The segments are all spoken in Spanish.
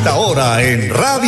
esta hora en Radio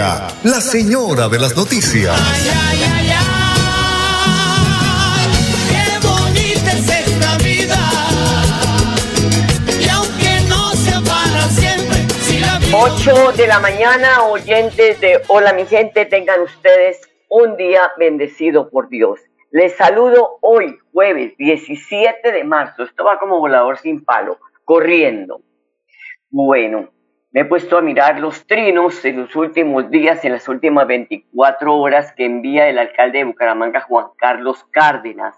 la señora de las noticias. Ay, ay, ay, ay, qué bonita es esta vida. Y aunque no sea para siempre, si la vida 8 de la mañana, oyentes de Hola mi gente, tengan ustedes un día bendecido por Dios. Les saludo hoy, jueves 17 de marzo. Esto va como volador sin palo, corriendo. Bueno, me he puesto a mirar los trinos en los últimos días, en las últimas 24 horas que envía el alcalde de Bucaramanga, Juan Carlos Cárdenas.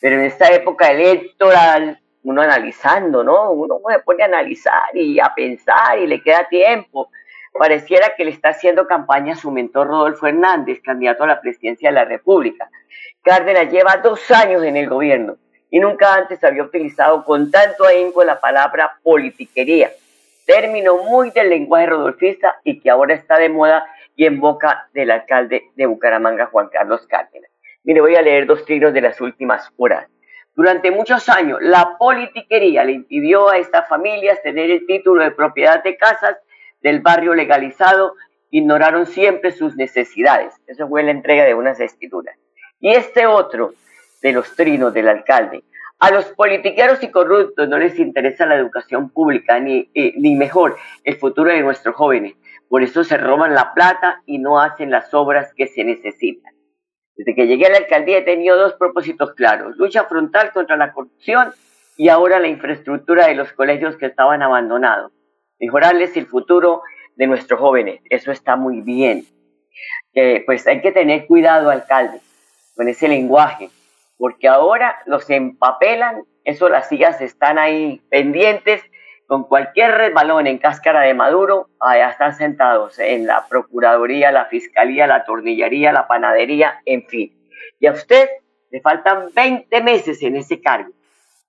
Pero en esta época electoral, uno analizando, ¿no? Uno se pone a analizar y a pensar y le queda tiempo. Pareciera que le está haciendo campaña a su mentor Rodolfo Hernández, candidato a la presidencia de la República. Cárdenas lleva dos años en el gobierno y nunca antes había utilizado con tanto ahínco la palabra politiquería término muy del lenguaje rodolfista y que ahora está de moda y en boca del alcalde de Bucaramanga, Juan Carlos Cárdenas. Mire, voy a leer dos trinos de las últimas horas. Durante muchos años, la politiquería le impidió a estas familias tener el título de propiedad de casas del barrio legalizado, ignoraron siempre sus necesidades. Eso fue la entrega de unas escrituras. Y este otro de los trinos del alcalde, a los politiqueros y corruptos no les interesa la educación pública, ni, eh, ni mejor el futuro de nuestros jóvenes. Por eso se roban la plata y no hacen las obras que se necesitan. Desde que llegué a la alcaldía he tenido dos propósitos claros. Lucha frontal contra la corrupción y ahora la infraestructura de los colegios que estaban abandonados. Mejorarles el futuro de nuestros jóvenes. Eso está muy bien. Eh, pues hay que tener cuidado, alcalde, con ese lenguaje porque ahora los empapelan, eso las sillas están ahí pendientes, con cualquier resbalón en cáscara de Maduro, allá están sentados en la Procuraduría, la Fiscalía, la Tornillería, la Panadería, en fin. Y a usted le faltan 20 meses en ese cargo.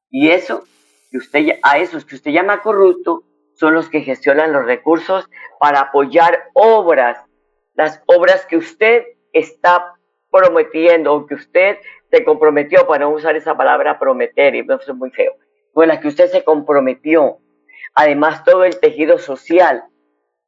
Y eso, que usted, a esos que usted llama corrupto, son los que gestionan los recursos para apoyar obras, las obras que usted está prometiendo o que usted se comprometió, para no usar esa palabra prometer, y eso es muy feo, con las que usted se comprometió. Además, todo el tejido social.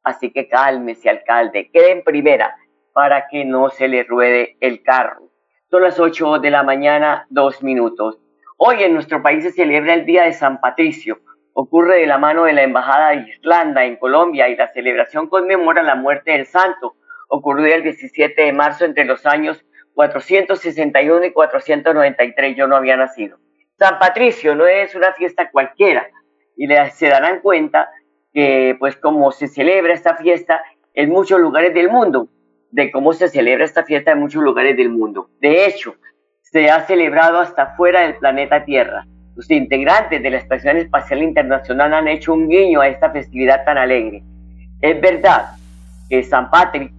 Así que cálmese, alcalde, quede en primera para que no se le ruede el carro. Son las 8 de la mañana, dos minutos. Hoy en nuestro país se celebra el Día de San Patricio. Ocurre de la mano de la Embajada de Irlanda en Colombia y la celebración conmemora la muerte del santo, ocurrida el 17 de marzo entre los años 461 y 493 yo no había nacido. San Patricio no es una fiesta cualquiera y se darán cuenta que pues como se celebra esta fiesta en muchos lugares del mundo, de cómo se celebra esta fiesta en muchos lugares del mundo. De hecho, se ha celebrado hasta fuera del planeta Tierra. Los integrantes de la Estación Espacial Internacional han hecho un guiño a esta festividad tan alegre. Es verdad que San Patrick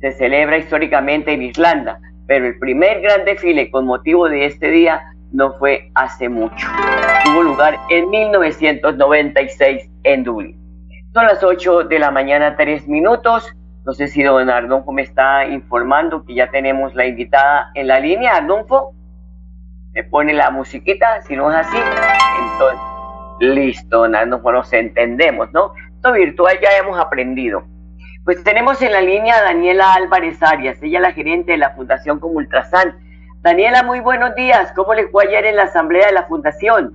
se celebra históricamente en Irlanda, pero el primer gran desfile con motivo de este día no fue hace mucho. Tuvo lugar en 1996 en Dublín. Son las 8 de la mañana, 3 minutos. No sé si don Arnulfo me está informando que ya tenemos la invitada en la línea. Arnulfo, me pone la musiquita, si no es así, entonces, listo, don Arnulfo, nos entendemos, ¿no? Esto virtual ya hemos aprendido. Pues tenemos en la línea a Daniela Álvarez Arias, ella es la gerente de la Fundación como Ultrasan. Daniela, muy buenos días. ¿Cómo le fue ayer en la asamblea de la Fundación?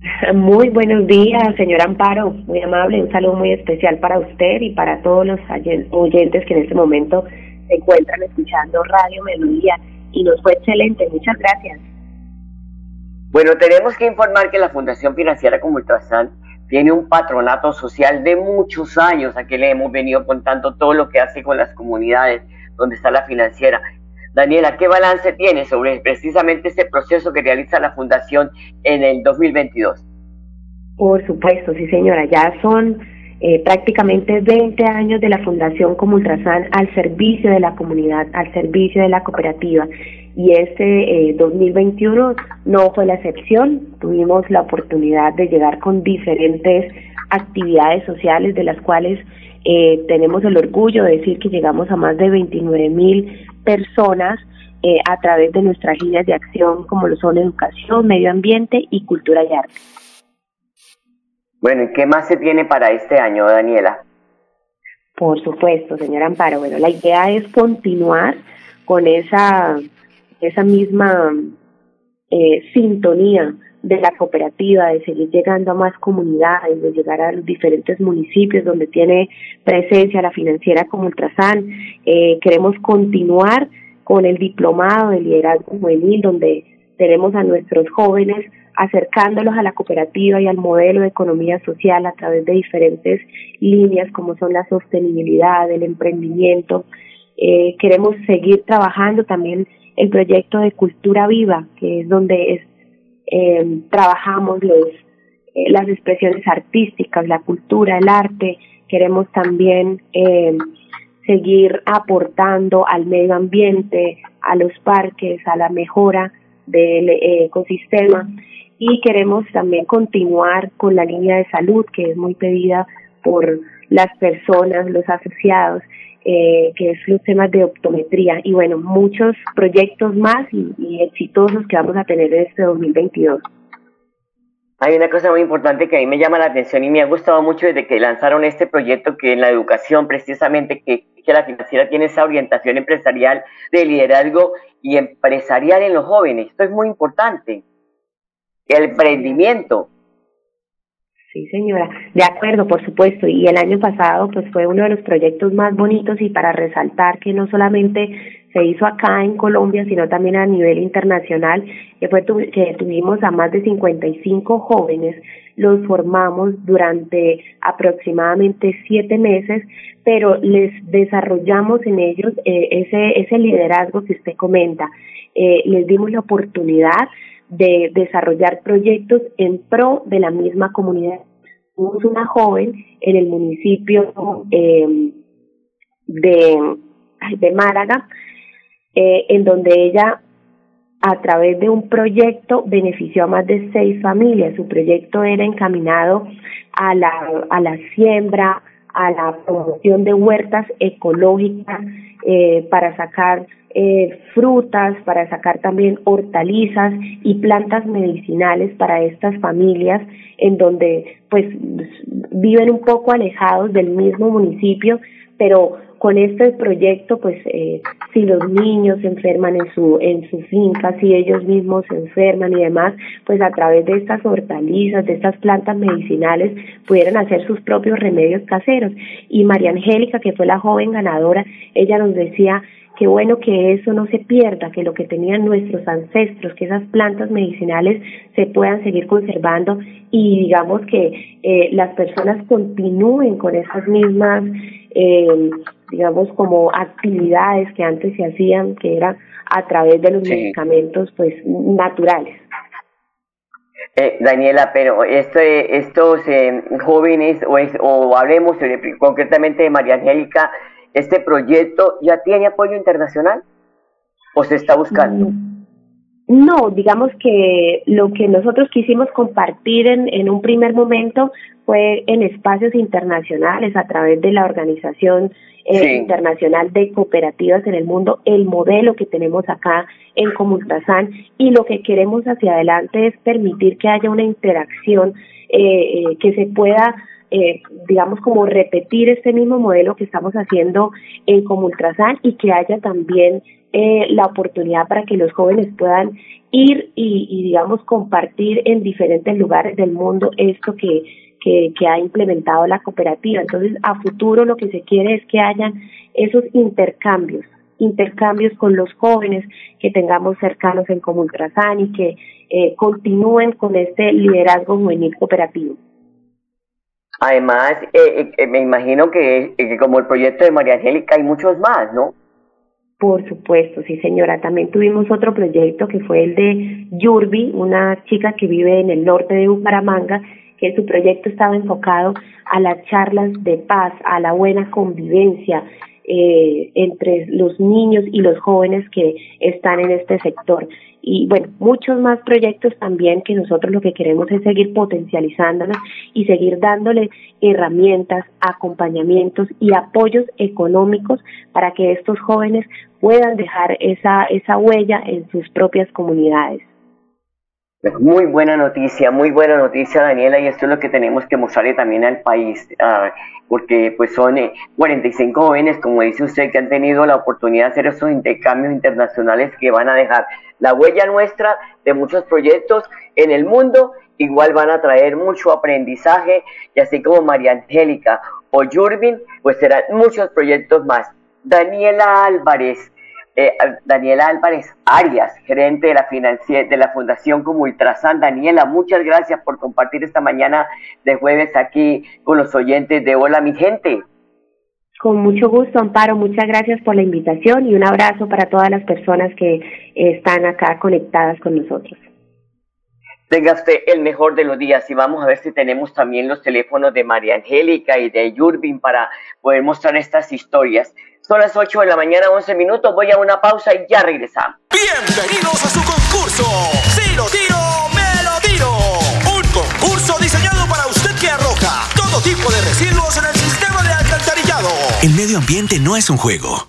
Muy buenos días, señor Amparo. Muy amable. Un saludo muy especial para usted y para todos los oyentes que en este momento se encuentran escuchando Radio Melodía. Y nos fue excelente. Muchas gracias. Bueno, tenemos que informar que la Fundación Financiera como Ultrasan tiene un patronato social de muchos años. Aquí le hemos venido contando todo lo que hace con las comunidades donde está la financiera. Daniela, ¿qué balance tiene sobre precisamente este proceso que realiza la Fundación en el 2022? Por supuesto, sí señora, ya son eh, prácticamente 20 años de la Fundación como Ultrasan al servicio de la comunidad, al servicio de la cooperativa. Y este 2021 eh, no fue la excepción. Tuvimos la oportunidad de llegar con diferentes actividades sociales de las cuales eh, tenemos el orgullo de decir que llegamos a más de 29 mil personas a través de nuestras líneas de acción como lo son educación, medio ambiente y cultura y arte. Bueno, ¿y qué más se tiene para este año, Daniela? Por supuesto, señora Amparo. Bueno, la idea es continuar con esa, esa misma eh, sintonía de la cooperativa, de seguir llegando a más comunidades, de llegar a los diferentes municipios donde tiene presencia la financiera como Ultrasan. Eh, queremos continuar con el diplomado de liderazgo juvenil, donde tenemos a nuestros jóvenes acercándolos a la cooperativa y al modelo de economía social a través de diferentes líneas como son la sostenibilidad, el emprendimiento. Eh, queremos seguir trabajando también el proyecto de cultura viva, que es donde es, eh, trabajamos los, eh, las expresiones artísticas, la cultura, el arte. Queremos también eh, seguir aportando al medio ambiente, a los parques, a la mejora del ecosistema y queremos también continuar con la línea de salud que es muy pedida por las personas, los asociados, eh, que es los temas de optometría y bueno, muchos proyectos más y, exitosos que vamos a tener en este 2022. Hay una cosa muy importante que a mí me llama la atención y me ha gustado mucho desde que lanzaron este proyecto que en la educación precisamente que, que la financiera tiene esa orientación empresarial de liderazgo y empresarial en los jóvenes. Esto es muy importante el emprendimiento. Sí, señora, de acuerdo, por supuesto. Y el año pasado, pues fue uno de los proyectos más bonitos y para resaltar que no solamente se hizo acá en Colombia, sino también a nivel internacional, que fue que tuvimos a más de 55 jóvenes, los formamos durante aproximadamente siete meses, pero les desarrollamos en ellos eh, ese ese liderazgo que usted comenta, eh, les dimos la oportunidad de desarrollar proyectos en pro de la misma comunidad. Tuvimos una joven en el municipio eh, de, de Málaga, eh, en donde ella a través de un proyecto benefició a más de seis familias. Su proyecto era encaminado a la, a la siembra, a la promoción de huertas ecológicas eh, para sacar eh, frutas, para sacar también hortalizas y plantas medicinales para estas familias en donde pues viven un poco alejados del mismo municipio, pero con este proyecto, pues eh, si los niños se enferman en su, en su finca, si ellos mismos se enferman y demás, pues a través de estas hortalizas, de estas plantas medicinales, pudieran hacer sus propios remedios caseros. Y María Angélica, que fue la joven ganadora, ella nos decía, qué bueno que eso no se pierda, que lo que tenían nuestros ancestros, que esas plantas medicinales se puedan seguir conservando y digamos que eh, las personas continúen con esas mismas, eh, digamos, como actividades que antes se hacían, que era a través de los medicamentos pues naturales. Eh, Daniela, pero este, estos eh, jóvenes, o, o hablemos concretamente de María Angélica, ¿Este proyecto ya tiene apoyo internacional o se está buscando? No, digamos que lo que nosotros quisimos compartir en, en un primer momento fue en espacios internacionales a través de la Organización eh, Internacional de Cooperativas en el Mundo, el modelo que tenemos acá en Comultrasan y lo que queremos hacia adelante es permitir que haya una interacción eh, eh que se pueda eh, digamos, como repetir este mismo modelo que estamos haciendo en Comultrasan y que haya también eh, la oportunidad para que los jóvenes puedan ir y, digamos, compartir en diferentes lugares del mundo esto que, que, ha implementado la cooperativa. Entonces, a futuro lo que se quiere es que hayan esos intercambios intercambios con los jóvenes que tengamos cercanos en Comultrasan y que eh, continúen con este liderazgo juvenil cooperativo. Además, eh, eh, me imagino que, que, como el proyecto de María Angélica hay muchos más, ¿no? Por supuesto, sí señora. También tuvimos otro proyecto que fue el de Yurbi, una chica que vive en el norte de Bucaramanga, que su proyecto estaba enfocado a las charlas de paz, a la buena convivencia, eh, entre los niños y los jóvenes que están en este sector. Y bueno, muchos más proyectos también que nosotros lo que queremos es seguir potencializándolos y seguir dándole herramientas, acompañamientos y apoyos económicos para que estos jóvenes puedan dejar esa, esa huella en sus propias comunidades. Muy buena noticia, muy buena noticia, Daniela, y esto es lo que tenemos que mostrarle también al país, porque pues son 45 eh, jóvenes, como dice usted, que han tenido la oportunidad de hacer esos intercambios internacionales que van a dejar la huella nuestra de muchos proyectos en el mundo, igual van a traer mucho aprendizaje, y así como María Angélica o Yurbin, pues serán muchos proyectos más. Daniela Álvarez, eh, Daniela Álvarez Arias, gerente de la, de la Fundación como Ultrasan. Daniela, muchas gracias por compartir esta mañana de jueves aquí con los oyentes de Hola mi gente. Con mucho gusto, Amparo. Muchas gracias por la invitación y un abrazo para todas las personas que están acá conectadas con nosotros. Tenga usted el mejor de los días y vamos a ver si tenemos también los teléfonos de María Angélica y de Yurbin para poder mostrar estas historias. Son las 8 de la mañana, 11 minutos. Voy a una pausa y ya regresamos. Bienvenidos a su concurso. Si lo tiro, me lo tiro. Un concurso diseñado para usted que arroja todo tipo de residuos en el sistema de alcantarillado. El medio ambiente no es un juego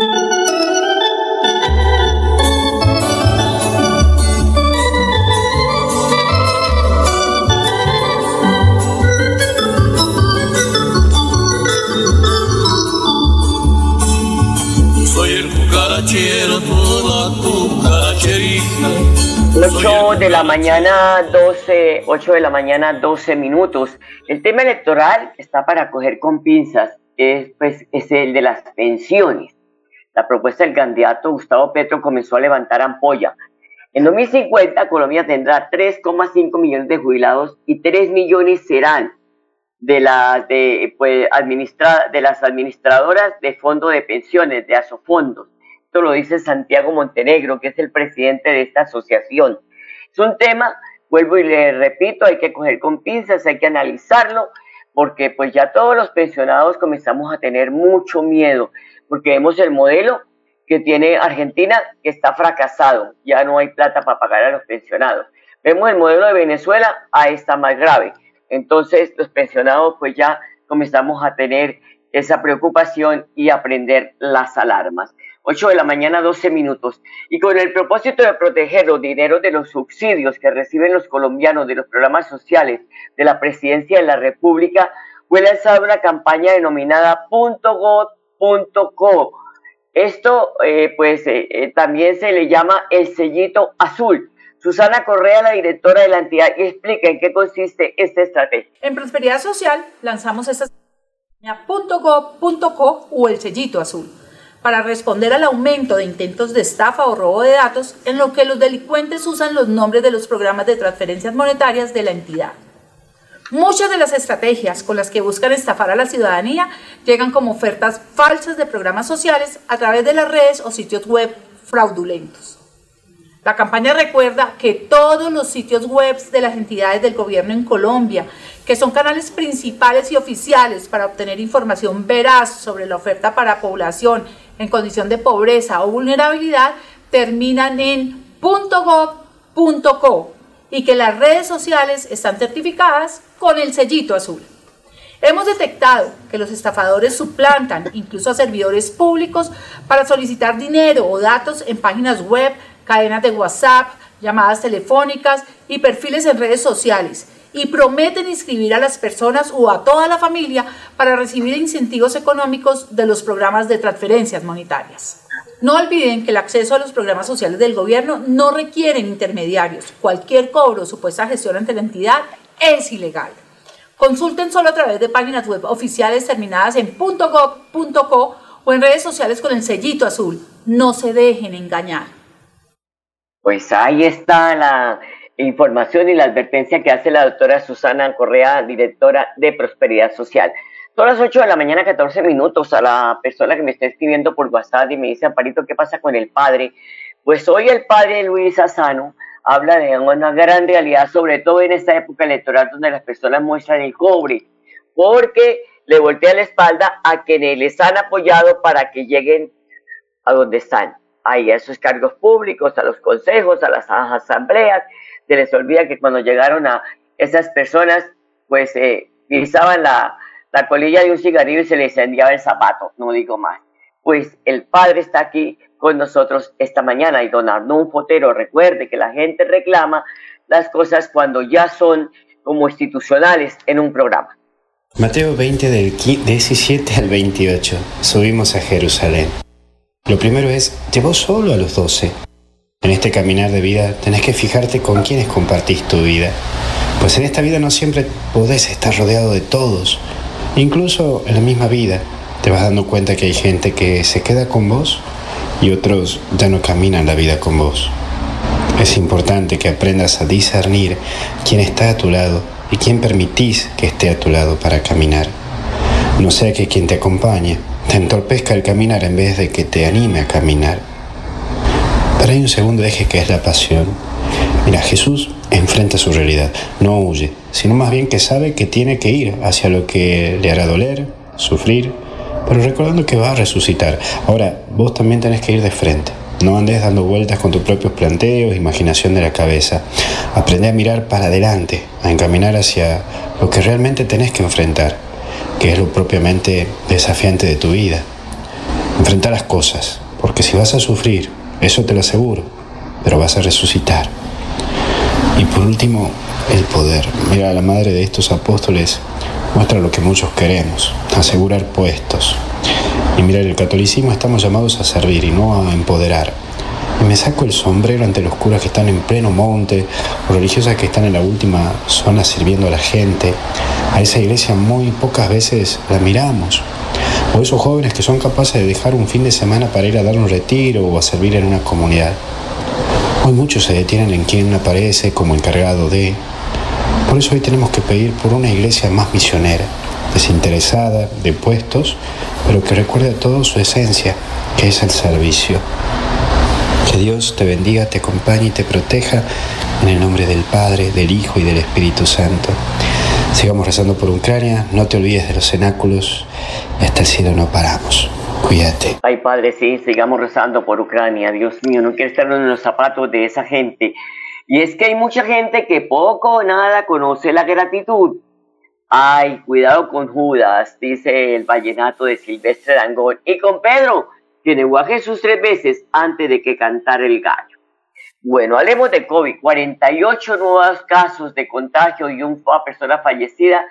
Ocho de la mañana 12, 8 de la mañana 12 minutos. El tema electoral está para coger con pinzas, es, pues, es el de las pensiones. La propuesta del candidato Gustavo Petro comenzó a levantar ampolla. En 2050 Colombia tendrá 3,5 millones de jubilados y 3 millones serán de las de, pues, administra, de las administradoras de fondo de pensiones, de asofondos. Esto lo dice Santiago Montenegro, que es el presidente de esta asociación. Es un tema, vuelvo y le repito, hay que coger con pinzas, hay que analizarlo, porque pues ya todos los pensionados comenzamos a tener mucho miedo, porque vemos el modelo que tiene Argentina que está fracasado, ya no hay plata para pagar a los pensionados. Vemos el modelo de Venezuela, ahí está más grave. Entonces los pensionados pues ya comenzamos a tener esa preocupación y aprender las alarmas. 8 de la mañana, 12 minutos. Y con el propósito de proteger los dineros de los subsidios que reciben los colombianos de los programas sociales de la Presidencia de la República, fue lanzada una campaña denominada .gov.co. Esto, eh, pues, eh, eh, también se le llama el sellito azul. Susana Correa, la directora de la entidad, explica en qué consiste esta estrategia. En Prosperidad Social lanzamos esta .gov.co o el sellito azul para responder al aumento de intentos de estafa o robo de datos en lo que los delincuentes usan los nombres de los programas de transferencias monetarias de la entidad. Muchas de las estrategias con las que buscan estafar a la ciudadanía llegan como ofertas falsas de programas sociales a través de las redes o sitios web fraudulentos. La campaña recuerda que todos los sitios web de las entidades del gobierno en Colombia, que son canales principales y oficiales para obtener información veraz sobre la oferta para población en condición de pobreza o vulnerabilidad, terminan en .gov.co y que las redes sociales están certificadas con el sellito azul. Hemos detectado que los estafadores suplantan incluso a servidores públicos para solicitar dinero o datos en páginas web cadenas de WhatsApp, llamadas telefónicas y perfiles en redes sociales y prometen inscribir a las personas o a toda la familia para recibir incentivos económicos de los programas de transferencias monetarias. No olviden que el acceso a los programas sociales del gobierno no requieren intermediarios. Cualquier cobro o supuesta gestión ante la entidad es ilegal. Consulten solo a través de páginas web oficiales terminadas en .gov.co o en redes sociales con el sellito azul. No se dejen engañar. Pues ahí está la, información y la advertencia que hace la doctora Susana Correa, directora de Prosperidad Social. Son las 8 de la mañana, 14 minutos. A la persona que me está escribiendo por WhatsApp y me dice, Amparito, ¿qué pasa con el padre? Pues hoy el padre Luis Asano habla de una gran realidad, sobre todo en esta época electoral donde las personas muestran el cobre, porque le voltea la espalda a quienes les han apoyado para que lleguen a donde están, a esos cargos públicos, a los consejos, a las asambleas. Se les olvida que cuando llegaron a esas personas, pues eh, pisaban la, la colilla de un cigarrillo y se les enviaba el zapato, no digo más. Pues el Padre está aquí con nosotros esta mañana y don Arnón Fotero recuerde que la gente reclama las cosas cuando ya son como institucionales en un programa. Mateo 20 del 17 al 28. Subimos a Jerusalén. Lo primero es, llevó solo a los doce. En este caminar de vida tenés que fijarte con quiénes compartís tu vida. Pues en esta vida no siempre podés estar rodeado de todos. Incluso en la misma vida te vas dando cuenta que hay gente que se queda con vos y otros ya no caminan la vida con vos. Es importante que aprendas a discernir quién está a tu lado y quién permitís que esté a tu lado para caminar. No sea que quien te acompañe te entorpezca el caminar en vez de que te anime a caminar. Pero hay un segundo eje que es la pasión. Mira, Jesús enfrenta su realidad, no huye, sino más bien que sabe que tiene que ir hacia lo que le hará doler, sufrir, pero recordando que va a resucitar. Ahora, vos también tenés que ir de frente. No andes dando vueltas con tus propios planteos, imaginación de la cabeza. Aprende a mirar para adelante, a encaminar hacia lo que realmente tenés que enfrentar, que es lo propiamente desafiante de tu vida. Enfrentar las cosas, porque si vas a sufrir, eso te lo aseguro, pero vas a resucitar. Y por último, el poder. Mira, la madre de estos apóstoles muestra lo que muchos queremos, asegurar puestos, y mira, el catolicismo estamos llamados a servir y no a empoderar. Y me saco el sombrero ante los curas que están en pleno monte, o religiosas que están en la última zona sirviendo a la gente. A esa iglesia muy pocas veces la miramos. O esos jóvenes que son capaces de dejar un fin de semana para ir a dar un retiro o a servir en una comunidad. Hoy muchos se detienen en quien aparece como encargado de... Por eso hoy tenemos que pedir por una iglesia más misionera, desinteresada de puestos, pero que recuerde a todo su esencia, que es el servicio. Dios te bendiga, te acompañe y te proteja en el nombre del Padre, del Hijo y del Espíritu Santo. Sigamos rezando por Ucrania, no te olvides de los cenáculos, hasta el cielo no paramos. Cuídate. Ay, Padre, sí, sigamos rezando por Ucrania. Dios mío, no quiero estar en los zapatos de esa gente. Y es que hay mucha gente que poco o nada conoce la gratitud Ay, cuidado con Judas, dice el vallenato de Silvestre Dangón, y con Pedro, que negó a Jesús tres veces antes de que cantara el gallo. Bueno, hablemos de COVID. 48 nuevos casos de contagio y una persona fallecida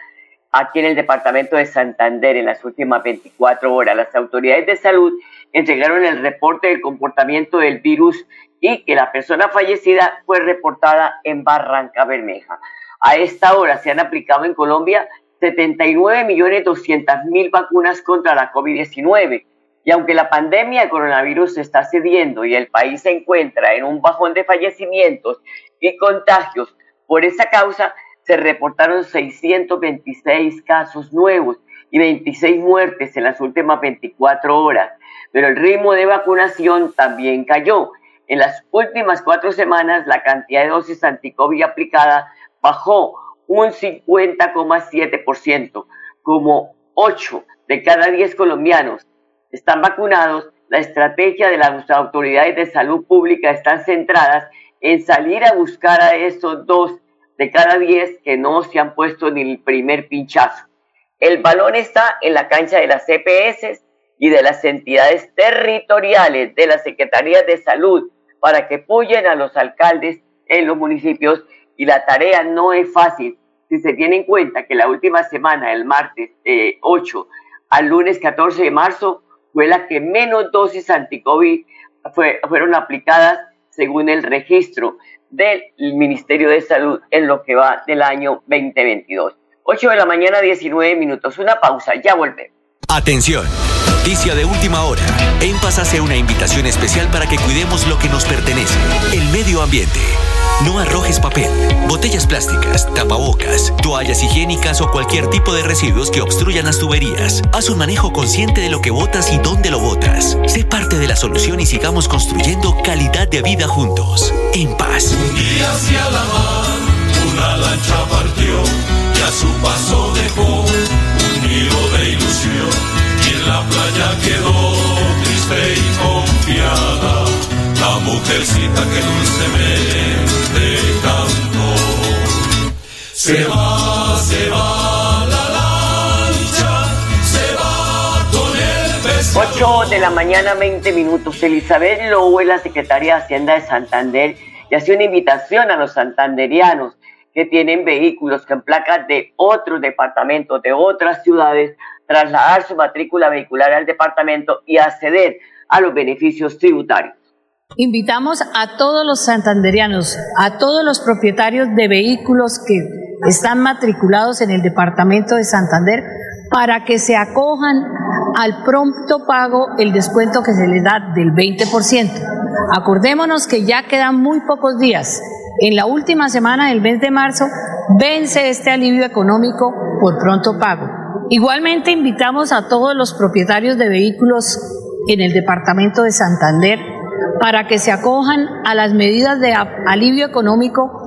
aquí en el departamento de Santander en las últimas 24 horas. Las autoridades de salud entregaron el reporte del comportamiento del virus y que la persona fallecida fue reportada en Barranca Bermeja. A esta hora se han aplicado en Colombia 79.200.000 vacunas contra la COVID-19. Y aunque la pandemia de coronavirus está cediendo y el país se encuentra en un bajón de fallecimientos y contagios, por esa causa se reportaron 626 casos nuevos y 26 muertes en las últimas 24 horas. Pero el ritmo de vacunación también cayó. En las últimas cuatro semanas, la cantidad de dosis anticovid aplicada bajó un 50,7%, como 8 de cada 10 colombianos están vacunados, la estrategia de las autoridades de salud pública están centradas en salir a buscar a esos 2 de cada 10 que no se han puesto ni el primer pinchazo. El balón está en la cancha de las CPS y de las entidades territoriales de las Secretarías de Salud para que apoyen a los alcaldes en los municipios y la tarea no es fácil si se tiene en cuenta que la última semana, el martes 8 eh, al lunes 14 de marzo, fue la que menos dosis anticovid fue, fueron aplicadas según el registro del Ministerio de Salud en lo que va del año 2022. 8 de la mañana, 19 minutos. Una pausa, ya volvemos. Atención, noticia de última hora. En Paz hace una invitación especial para que cuidemos lo que nos pertenece, el medio ambiente. No arrojes papel, botellas plásticas, tapabocas, toallas higiénicas o cualquier tipo de residuos que obstruyan las tuberías. Haz un manejo consciente de lo que botas y dónde lo botas. Sé parte de la solución y sigamos construyendo calidad de vida juntos. En paz. Un día hacia la mar, una lancha partió y a su paso dejó un nido de ilusión. Y en la playa quedó triste y confiada la mujercita que dulcemente. Se va, se va la lancha, se va con el pescado. 8 de la mañana, 20 minutos. Elizabeth Lowe, la secretaria de Hacienda de Santander, y hace una invitación a los santanderianos que tienen vehículos con placas de otros departamentos, de otras ciudades, trasladar su matrícula vehicular al departamento y acceder a los beneficios tributarios. Invitamos a todos los santanderianos, a todos los propietarios de vehículos que están matriculados en el departamento de Santander para que se acojan al pronto pago el descuento que se les da del 20%. Acordémonos que ya quedan muy pocos días. En la última semana del mes de marzo vence este alivio económico por pronto pago. Igualmente invitamos a todos los propietarios de vehículos en el departamento de Santander para que se acojan a las medidas de alivio económico,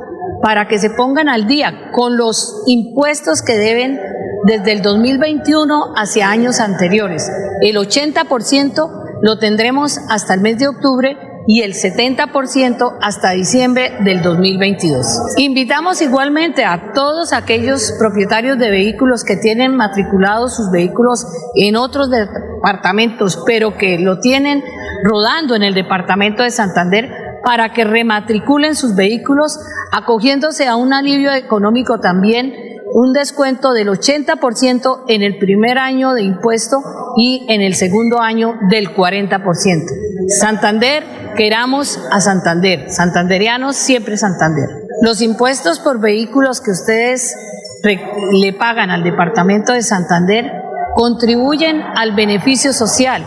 para que se pongan al día con los impuestos que deben desde el 2021 hacia años anteriores. El 80% lo tendremos hasta el mes de octubre y el 70% hasta diciembre del 2022. Invitamos igualmente a todos aquellos propietarios de vehículos que tienen matriculados sus vehículos en otros departamentos, pero que lo tienen rodando en el departamento de Santander para que rematriculen sus vehículos, acogiéndose a un alivio económico también un descuento del 80% en el primer año de impuesto y en el segundo año del 40%. Santander, queramos a Santander. Santanderianos, siempre Santander. Los impuestos por vehículos que ustedes le pagan al Departamento de Santander contribuyen al beneficio social,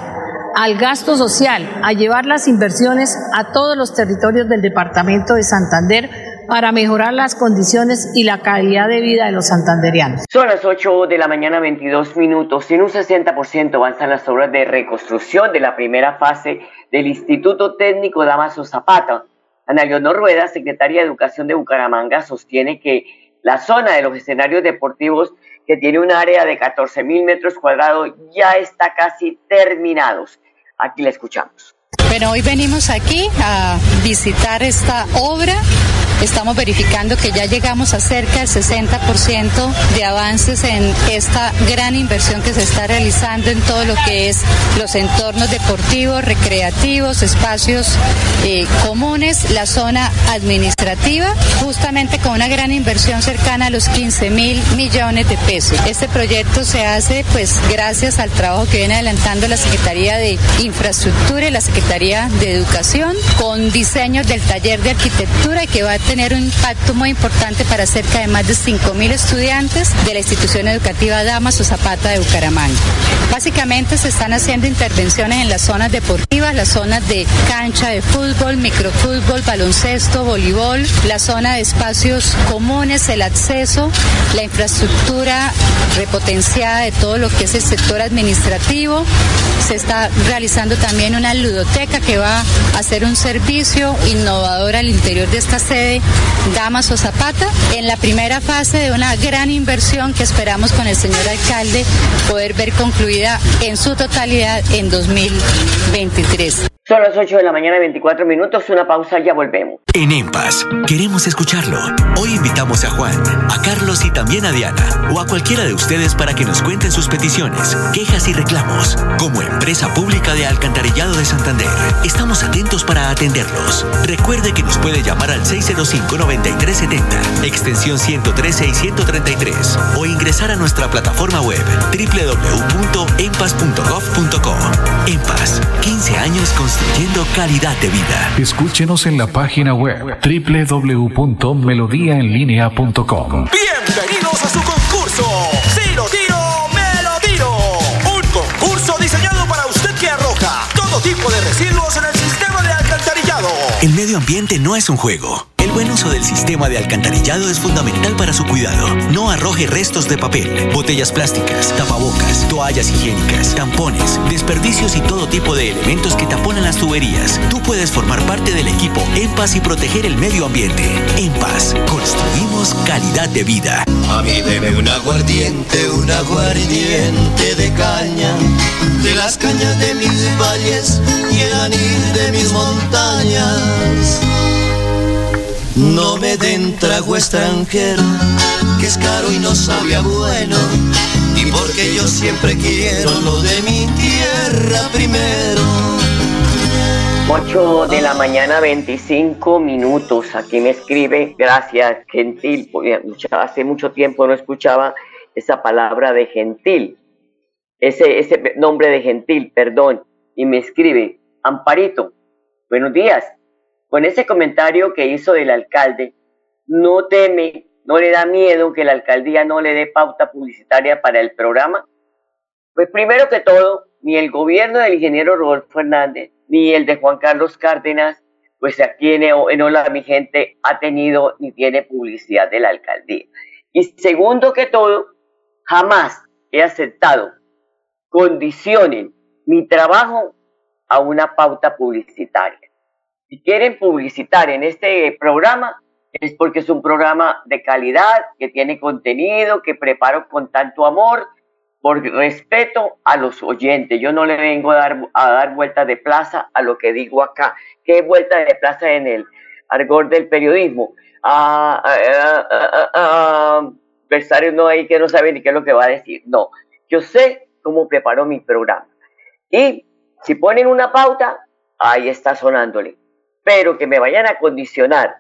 al gasto social, a llevar las inversiones a todos los territorios del Departamento de Santander para mejorar las condiciones y la calidad de vida de los santanderianos. Son las 8 de la mañana 22 minutos. En un 60% avanzan las obras de reconstrucción de la primera fase del Instituto Técnico Damaso Zapata. Ana Leonor Rueda, secretaria de Educación de Bucaramanga, sostiene que la zona de los escenarios deportivos, que tiene un área de 14 mil metros cuadrados, ya está casi terminados. Aquí la escuchamos. Bueno, hoy venimos aquí a visitar esta obra Estamos verificando que ya llegamos a cerca del 60% de avances en esta gran inversión que se está realizando en todo lo que es los entornos deportivos, recreativos, espacios eh, comunes, la zona administrativa, justamente con una gran inversión cercana a los 15 mil millones de pesos. Este proyecto se hace pues gracias al trabajo que viene adelantando la Secretaría de Infraestructura y la Secretaría de Educación con diseños del taller de arquitectura que va a tener un impacto muy importante para cerca de más de 5.000 estudiantes de la institución educativa Damas o Zapata de Bucaramanga. Básicamente se están haciendo intervenciones en las zonas deportivas, las zonas de cancha de fútbol, microfútbol, baloncesto, voleibol, la zona de espacios comunes, el acceso, la infraestructura repotenciada de todo lo que es el sector administrativo. Se está realizando también una ludoteca que va a hacer un servicio innovador al interior de esta sede Damaso Zapata en la primera fase de una gran inversión que esperamos con el señor alcalde poder ver concluida en su totalidad en 2023. Son las 8 de la mañana, 24 minutos, una pausa, ya volvemos. En EMPAS, queremos escucharlo. Hoy invitamos a Juan, a Carlos y también a Diana, o a cualquiera de ustedes para que nos cuenten sus peticiones, quejas y reclamos. Como empresa pública de Alcantarillado de Santander, estamos atentos para atenderlos. Recuerde que nos puede llamar al 605-9370, extensión 113 y 133, o ingresar a nuestra plataforma web www.empas.gov.co. EMPAS, 15 años con construyendo calidad de vida. Escúchenos en la página web www.melodiaenlinea.com. Bienvenidos a su concurso. Si lo tiro, me lo tiro. Un concurso diseñado para usted que arroja todo tipo de residuos en el sistema de alcantarillado. El medio ambiente no es un juego. Buen uso del sistema de alcantarillado es fundamental para su cuidado. No arroje restos de papel, botellas plásticas, tapabocas, toallas higiénicas, tampones, desperdicios y todo tipo de elementos que taponan las tuberías. Tú puedes formar parte del equipo En Paz y proteger el medio ambiente. En Paz, construimos calidad de vida. A mí debe un aguardiente, un aguardiente de caña, de las cañas de mis valles y el anil de mis montañas. No me den trago extranjero, que es caro y no sabía bueno. Y porque yo siempre quiero lo de mi tierra primero. 8 de la mañana, 25 minutos. Aquí me escribe, gracias, gentil. Hace mucho tiempo no escuchaba esa palabra de gentil, ese, ese nombre de gentil, perdón. Y me escribe, Amparito, buenos días. Con ese comentario que hizo del alcalde, ¿no teme, no le da miedo que la alcaldía no le dé pauta publicitaria para el programa? Pues primero que todo, ni el gobierno del ingeniero Rodolfo Hernández, ni el de Juan Carlos Cárdenas, pues aquí en, en Hola mi gente ha tenido ni tiene publicidad de la alcaldía. Y segundo que todo, jamás he aceptado condicionen mi trabajo a una pauta publicitaria. Si quieren publicitar en este programa, es porque es un programa de calidad, que tiene contenido, que preparo con tanto amor, por respeto a los oyentes. Yo no le vengo a dar, a dar vuelta de plaza a lo que digo acá. ¿Qué vuelta de plaza en el argor del periodismo? Ah, ah, ah, ah no hay que no sabe ni qué es lo que va a decir. No, yo sé cómo preparo mi programa. Y si ponen una pauta, ahí está sonándole pero que me vayan a condicionar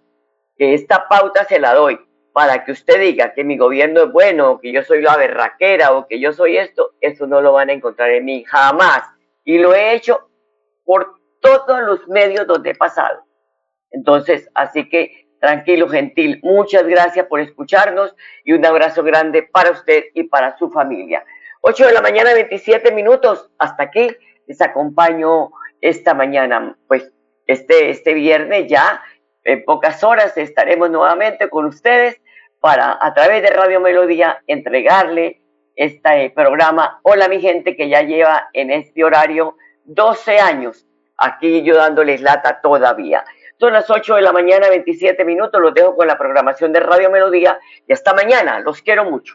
que esta pauta se la doy para que usted diga que mi gobierno es bueno, que yo soy la berraquera, o que yo soy esto, eso no lo van a encontrar en mí jamás. Y lo he hecho por todos los medios donde he pasado. Entonces, así que tranquilo, gentil, muchas gracias por escucharnos y un abrazo grande para usted y para su familia. 8 de la mañana, 27 minutos. Hasta aquí les acompaño esta mañana. Pues este, este viernes ya, en pocas horas, estaremos nuevamente con ustedes para, a través de Radio Melodía, entregarle este programa. Hola, mi gente que ya lleva en este horario 12 años aquí yo dándoles lata todavía. Son las 8 de la mañana, 27 minutos. Los dejo con la programación de Radio Melodía y hasta mañana. Los quiero mucho.